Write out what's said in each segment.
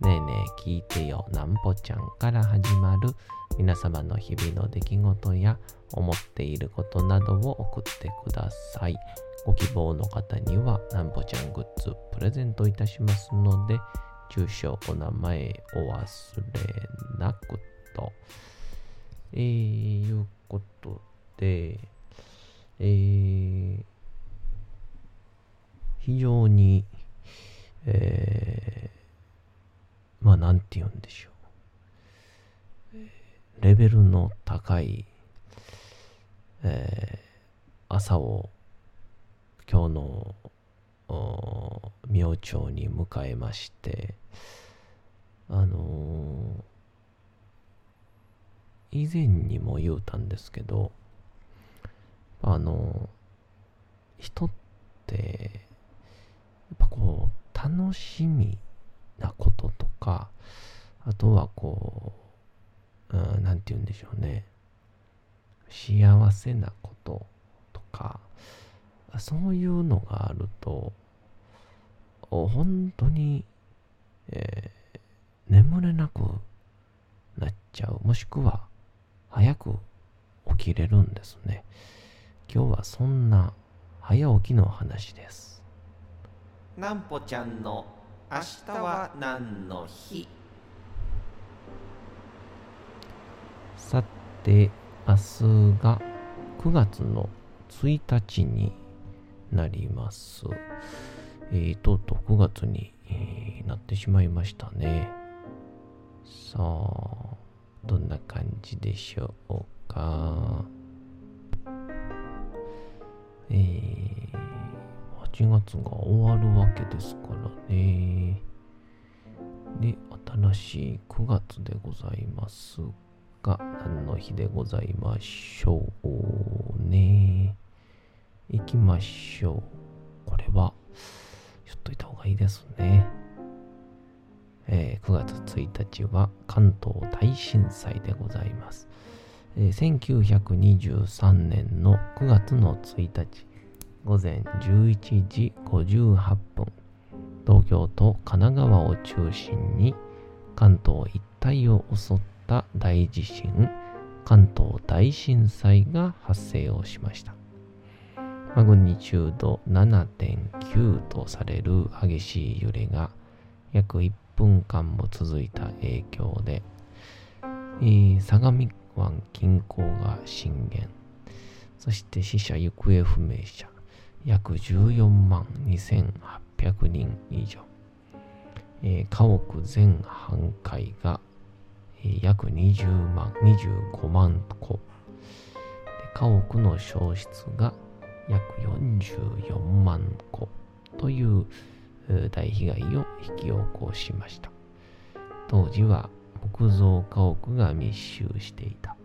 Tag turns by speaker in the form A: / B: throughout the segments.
A: ねえねえ聞いてよなんぽちゃんから始まる皆様の日々の出来事や思っていることなどを送ってください。ご希望の方にはなんぽちゃんグッズプレゼントいたしますので、住所、お名前お忘れなくと。えー、いうことで、えー、非常に、えー、まあ、なんて言うんでしょう。レベルの高い、えー、朝を今日の明朝に迎えまして、あのー、以前にも言うたんですけど、あのー、人って、やっぱこう、楽しみなこととか、あとはこう、うん、なんて言うんでしょうね。幸せなこととか、そういうのがあると、本当に、えー、眠れなくなっちゃう。もしくは、早く起きれるんですね。今日はそんな早起きの話です。
B: なんぽちゃんの明日は何の日？
A: さて、明日が9月の1日になります。えー、とうとう9月に、えーなってしまいましたね。さあ、どんな感じでしょうか。えー、8月が終わるわけですからね。で、新しい9月でございますが、何の日でございましょうね。行きましょう。これは、言っといた方がいいですね。えー9月1日は関東大震災でございます。えー1923年の9月の1日午前11時58分。東京と神奈川を中心に関東一帯を襲った大地震関東大震災が発生をしました。マグニチュード7.9とされる激しい揺れが約1分間も続いた影響で、えー相模湾近郊が震源。そして死者行方不明者。約14万2800人以上、えー家屋全半壊が、えー約20万25万戸。で家屋の消失が約44万戸。という大被害を引き起こしました。当時は木造家屋が密集していた。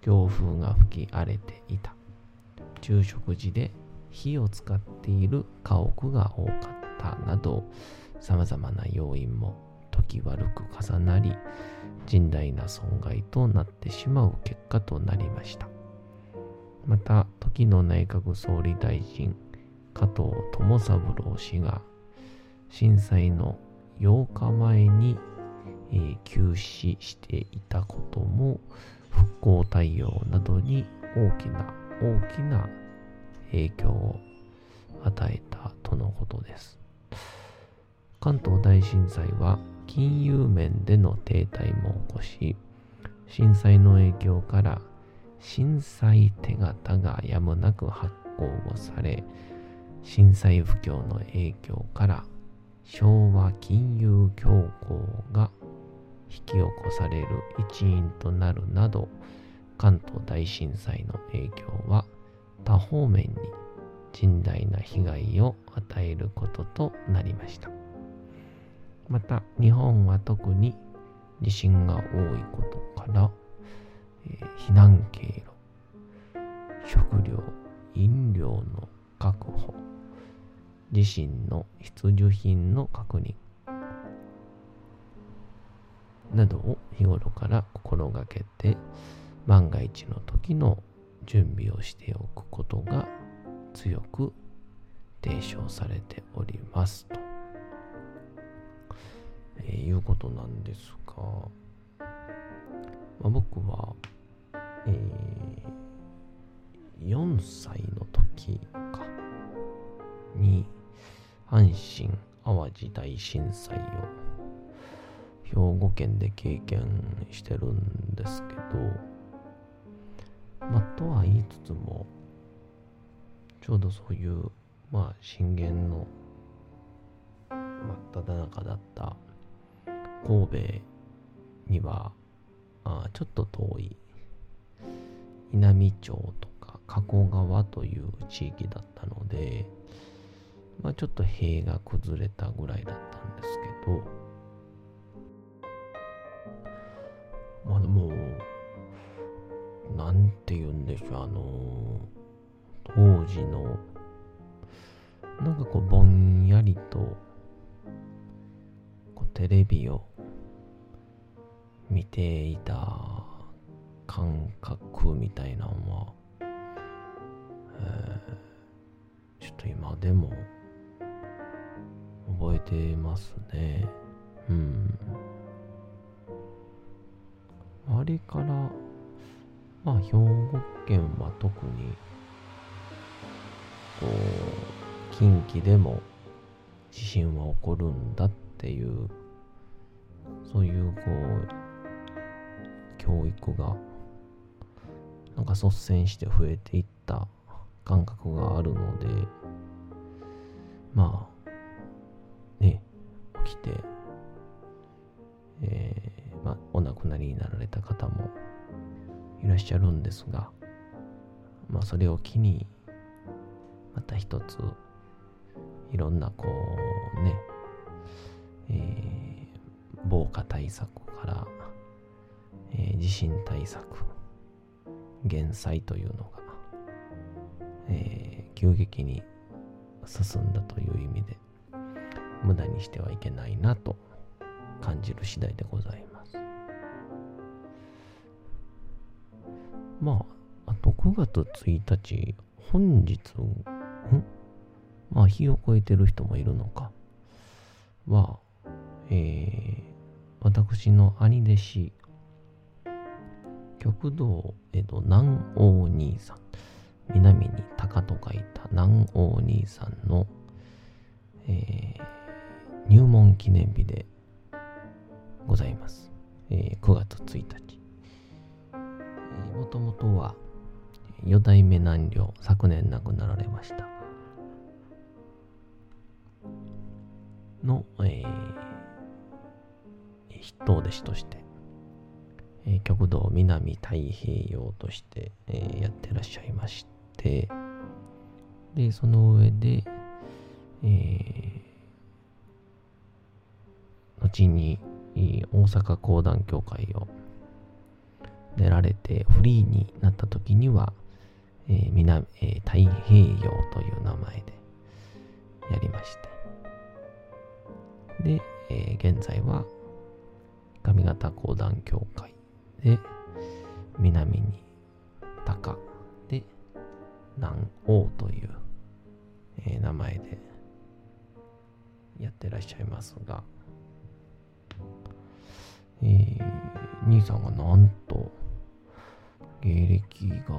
A: 強風が吹き荒れていた。昼食時で火を使っている家屋が多かったなど様々な要因も時悪く重なり甚大な損害となってしまう結果となりました。また時の内閣総理大臣加藤智三郎氏が震災の8日前に、え休止していたことも復興対応などに大きな大きな影響を与えたとのことです。関東大震災は金融面での停滞も起こし、震災の影響から震災手形がやむなく発行をされ、震災不況の影響から昭和金融恐慌が引き起こされる一因となるなど、関東大震災の影響は多方面に甚大な被害を与えることとなりました。また日本は特に地震が多いことから、えー、避難経路、食料、飲料の確保、地震の必需品の確認などを日頃から心がけて万が一の時の準備をしておくことが強く提唱されておりますと、えー、いうことなんですが、まあ、僕は、えー、4歳の時かに阪神・淡路大震災を兵庫県で経験してるんですけど、とは言いつつも、ちょうどそういう、まあ、震源の真っ只中だった神戸には、あちょっと遠い稲美町とか加古川という地域だったので、まあ、ちょっと塀が崩れたぐらいだったんですけど、まあでも、なんて言うんでしょう、あの当時の、なんかこう、ぼんやりと、こうテレビを見ていた感覚みたいなのは、えー、ちょっと今でも覚えてますね。うん。あれから、まあ、兵庫県は特に、こう、近畿でも地震は起こるんだっていう、そういう、こう、教育が、なんか率先して増えていった感覚があるので、まあ、ね、起きて、えー、まあ、お亡くなりになられた方もいらっしゃるんですが、まあ、それを機に、また一つ、いろんな、こう、ね、えー、防火対策から、えー、地震対策、減災というのが、えー、急激に進んだという意味で、無駄にしてはいけないなと感じる次第でございます。まあ、あと9月1日、本日、ん？まあ、日を超えてる人もいるのか。は、えー、私の兄弟子、極道江戸南王兄さん、南に鷹と書いた南王兄さんの、えー、入門記念日でございます。えー、9月1日。もともとは四代目南陵、昨年亡くなられました。の、えー、筆頭弟子として、えー、極道南太平洋として、えー、やってらっしゃいまして、で、その上で、えー、後に大阪講談協会を出られてフリーになった時には、えー南えー、太平洋という名前でやりまして。で、えー、現在は上方講談協会で南に高で南王という、えー、名前でやってらっしゃいますが、えー、兄さんがなんと、芸歴が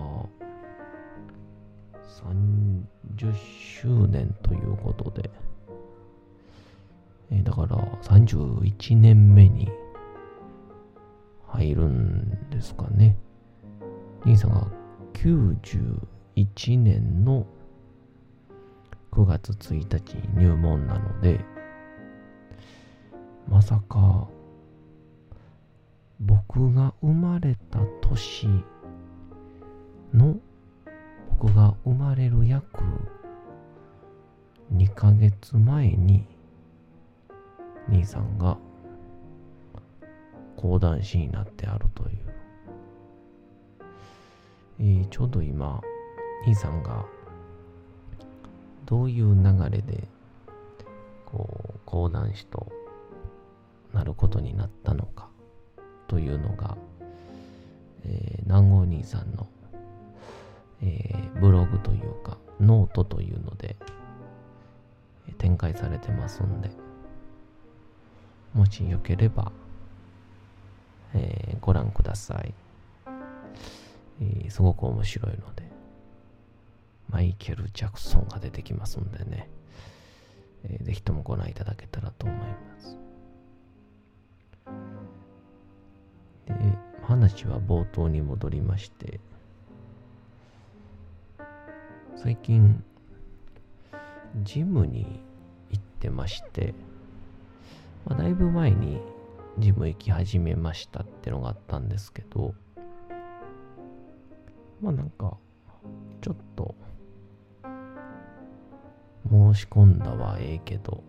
A: 30周年ということで、えーだから31年目に入るんですかね。兄さんが91年の9月1日に入門なので、まさか僕が生まれた年の僕が生まれる約2ヶ月前に兄さんが講談師になってあるという、えーちょうど今兄さんがどういう流れでこう講談師となることになったのかというのが、えー南郷兄さんの、えーブログというかノートというので展開されてますんでもしよければ、えーご覧ください、えーすごく面白いのでマイケル・ジャクソンが出てきますんでね、えーぜひともご覧いただけたらと思います。で話は冒頭に戻りまして最近ジムに行ってまして、まあ、だいぶ前にジム行き始めましたってのがあったんですけどまあなんかちょっと申し込んだはええけど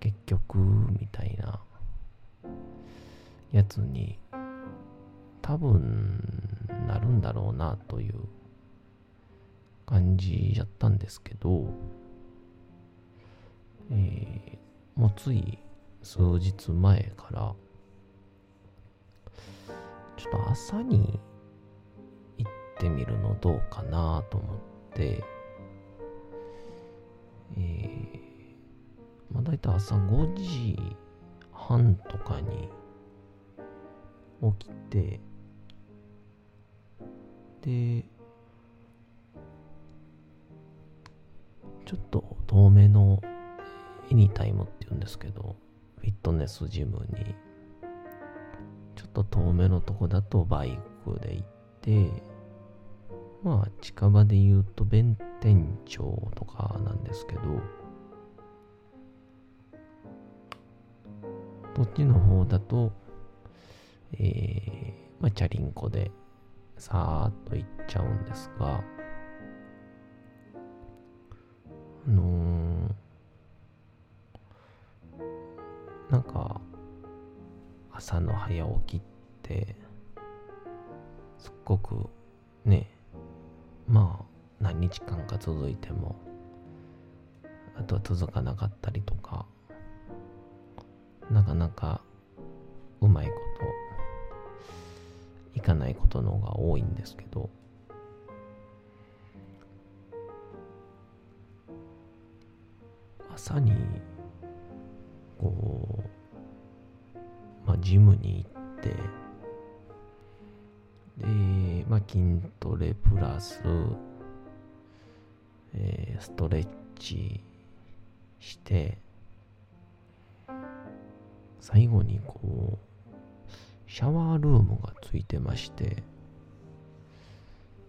A: 結局みたいなやつに多分なるんだろうなという感じやったんですけど、えーもうつい数日前からちょっと朝に行ってみるのどうかなと思って、えーまあ大体朝5時半とかに起きてでちょっと遠めのエニタイムって言うんですけどフィットネスジムにちょっと遠めのとこだとバイクで行ってまあ近場で言うと弁天町とかなんですけどこっちの方だとえー、まあチャリンコでさーっと行っちゃうんですが朝の早起きってすっごくねまあ何日間か続いてもあとは続かなかったりとかなかなかうまいこといかないことの方が多いんですけど朝にこう、ジムに行って、で、まあ、筋トレプラス、えーストレッチして、最後にこう、シャワールームがついてまして、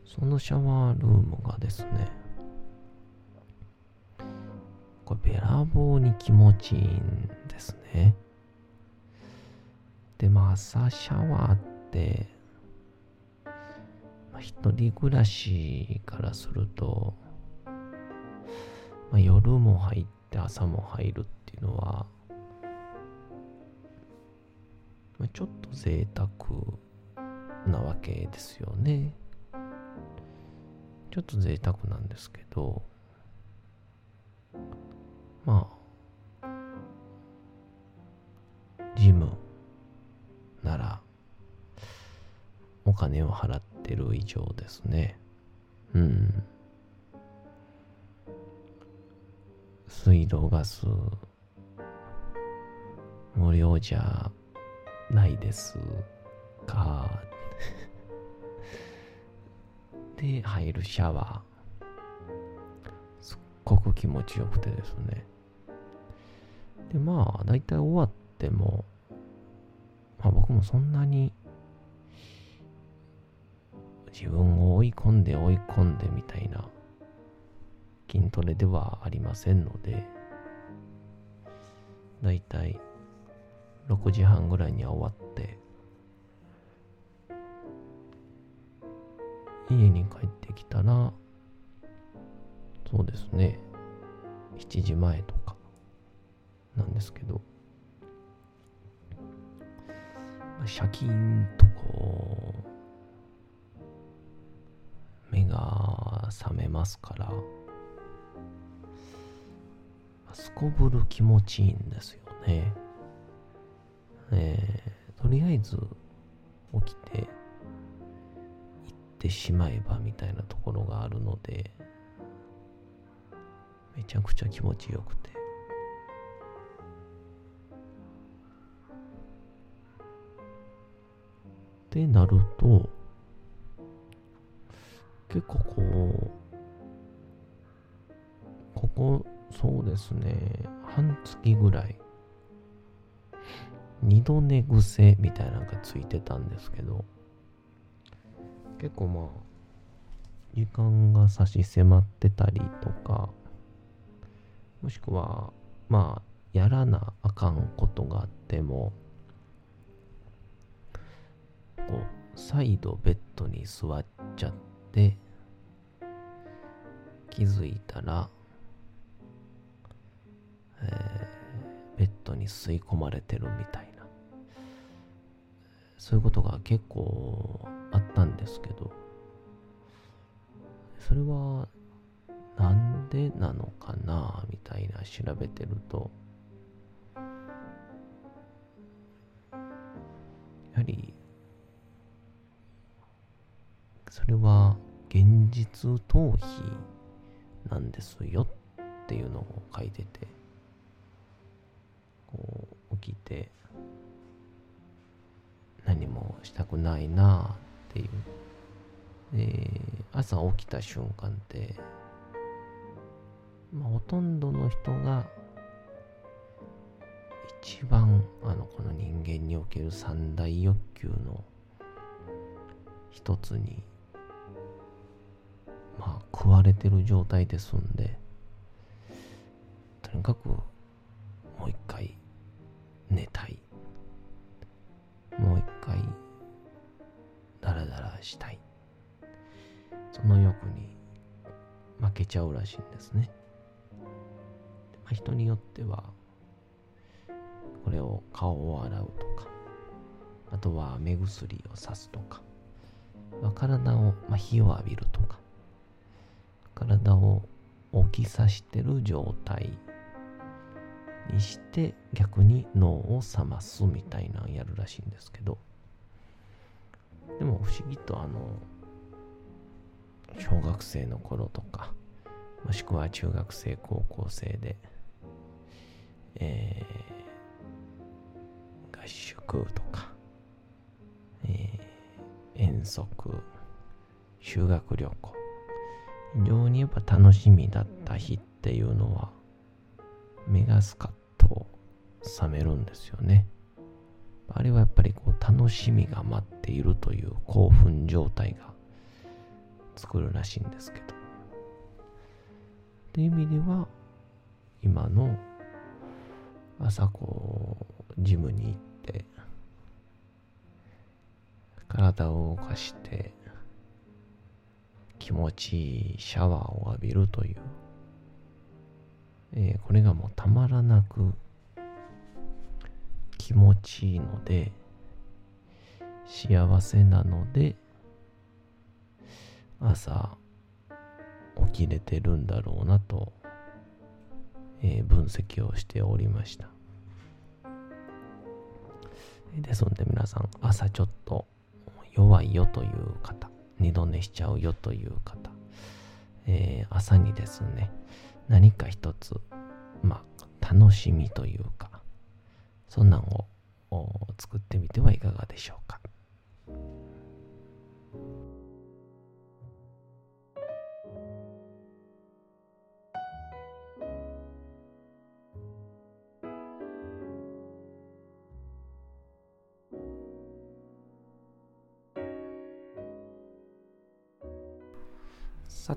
A: そのシャワールームがですね、これべらぼうに気持ちいいんですね。で、まあ朝シャワーって、まあ、一人暮らしからすると、まあ、夜も入って朝も入るっていうのは、まあ、ちょっと贅沢なわけですよね。ちょっと贅沢なんですけど、まあ、ジムなら、お金を払ってる以上ですね。うん。水道ガス、無料じゃないですか。で、入るシャワー。すっごく気持ちよくてですね。で、まあ、大体終わっても、まあ僕もそんなに自分を追い込んで追い込んでみたいな筋トレではありませんので、だいたい6時半ぐらいには終わって、家に帰ってきたら、そうですね、7時前とかなんですけど、シャキンとこう、目が覚めますから、すこぶる気持ちいいんですよね。えー、とりあえず起きて行ってしまえばみたいなところがあるので、めちゃくちゃ気持ちよくて。ってなると、結構こう、ここ、そうですね、半月ぐらい、二度寝癖みたいなのがついてたんですけど、結構まあ、時間が差し迫ってたりとか、もしくは、まあ、やらなあかんことがあっても、こう再度ベッドに座っちゃって気づいたら、えー、ベッドに吸い込まれてるみたいな。そういうことが結構あったんですけどそれはなんでなのかなみたいな調べてるとれは現実逃避なんですよっていうのを書いててこう起きて何もしたくないなっていう。で朝起きた瞬間ってまあほとんどの人が一番あのこの人間における三大欲求の一つにまあ、食われてる状態ですんで、とにかく、もう一回、寝たい。もう一回、ダラダラしたい。その欲に負けちゃうらしいんですね。まあ、人によっては、これを顔を洗うとか、あとは目薬をさすとか、体を、まあ、火を浴びるとか、体を置きさしてる状態にして逆に脳を覚ますみたいなのやるらしいんですけど。でも不思議とあの小学生の頃とかもしくは中学生高校生でえー、合宿とか、えー、遠足修学旅行非常にやっぱ楽しみだった日っていうのは目がスカッと覚めるんですよね。あれはやっぱりこう楽しみが待っているという興奮状態が作るらしいんですけど。っていう意味では今の朝こうジムに行って体を動かして気持ちいいシャワーを浴びるという、えー、これがもうたまらなく気持ちいいので幸せなので朝起きれてるんだろうなと、えー、分析をしておりました。ですので皆さん朝ちょっと弱いよという方二度寝しちゃうよという方、えー、朝にですね、何か一つ、まあ、楽しみというか、そんなんを作ってみてはいかがでしょうか。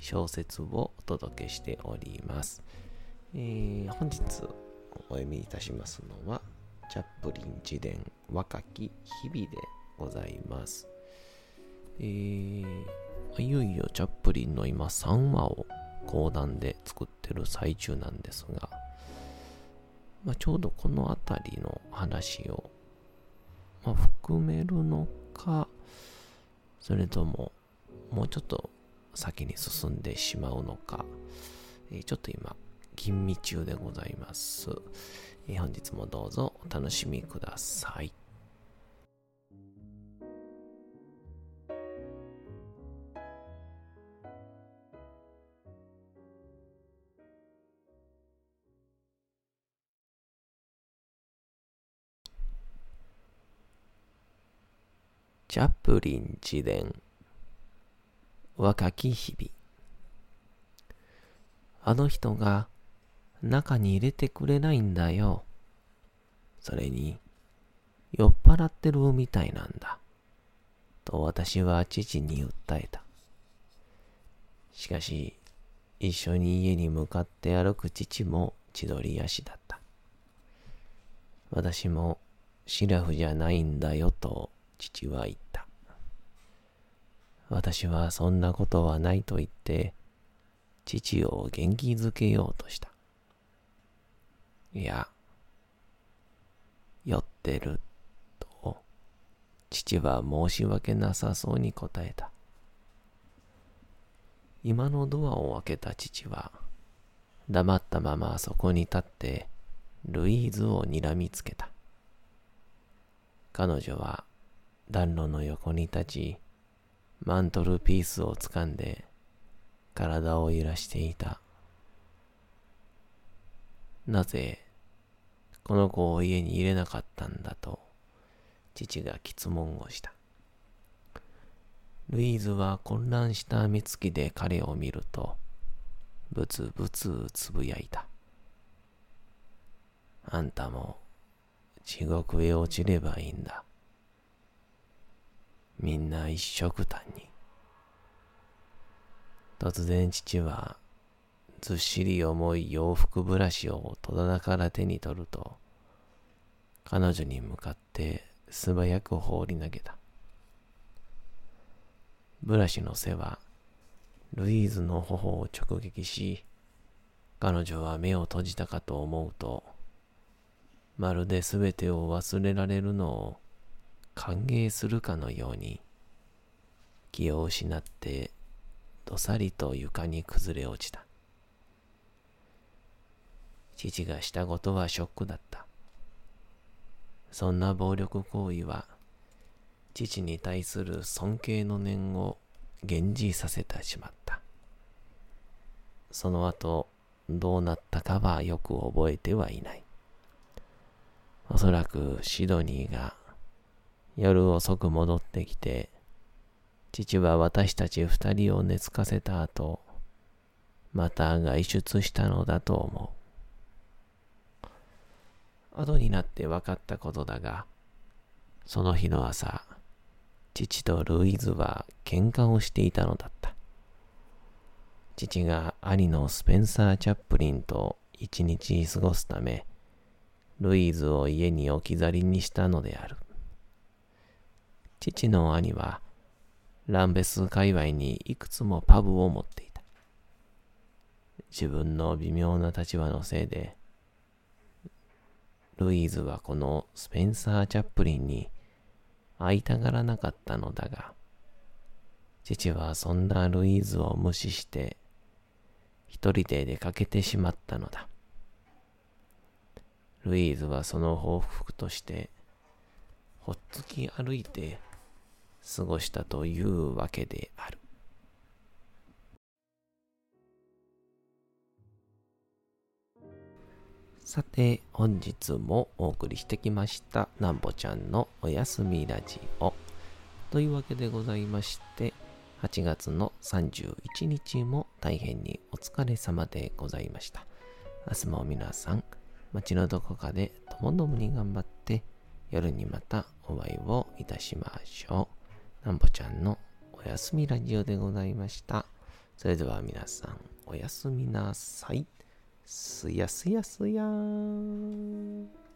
A: 小説をお届けしております。えー本日お読みいたしますのは、チャップリン自伝若き日々でございます。えーいよいよチャップリンの今3話を講談で作ってる最中なんですが、まあ、ちょうどこの辺りの話を、まあ、含めるのか、それとももうちょっと先に進んでしまうのか、えちょっと今、吟味中でございます。え本日もどうぞお楽しみください。チャップリン自伝若き日々あの人が中に入れてくれないんだよ。それに酔っ払ってるみたいなんだ。と私は父に訴えた。しかし、一緒に家に向かって歩く父も千鳥足だった。私もシラフじゃないんだよと父は言った。私はそんなことはないと言って、父を元気づけようとした。いや、酔ってる、と、父は申し訳なさそうに答えた。今のドアを開けた父は、黙ったままそこに立って、ルイーズを睨みつけた。彼女は暖炉の横に立ち、マントルピースを掴んで体を揺らしていた。なぜこの子を家に入れなかったんだと父が質問をした。ルイーズは混乱した目つきで彼を見ると、ブツブツつぶやいた。あんたも地獄へ落ちればいいんだ。みんな一緒くたに。突然父はずっしり重い洋服ブラシを戸棚から手に取ると、彼女に向かって素早く放り投げた。ブラシの背はルイーズの頬を直撃し、彼女は目を閉じたかと思うと、まるで全てを忘れられるのを歓迎するかのように、気を失ってどさりと床に崩れ落ちた。父がしたことはショックだった。そんな暴力行為は、父に対する尊敬の念を減じさせてしまった。その後、どうなったかはよく覚えてはいない。おそらくシドニーが夜遅く戻ってきて、父は私たち二人を寝つかせた後、また外出したのだと思う。後になって分かったことだが、その日の朝、父とルイーズは喧嘩をしていたのだった。父が兄のスペンサー・チャップリンと一日過ごすため、ルイーズを家に置き去りにしたのである。父の兄は、ランベス界隈にいくつもパブを持っていた。自分の微妙な立場のせいで、ルイーズはこのスペンサー・チャップリンに会いたがらなかったのだが、父はそんなルイーズを無視して、一人で出かけてしまったのだ。ルイーズはその報復として、ほっつき歩いて過ごしたというわけである。さて、本日もお送りしてきました、なんぼちゃんのおやすみラジオ。というわけでございまして、8月の31日も大変にお疲れ様でございました。明日も皆さん、街のどこかでともどもに頑張って、夜にまたお会いをいたしましょう。なんぼちゃんのおやすみラジオでございました。それでは皆さん、おやすみなさい。すやすやすやーん。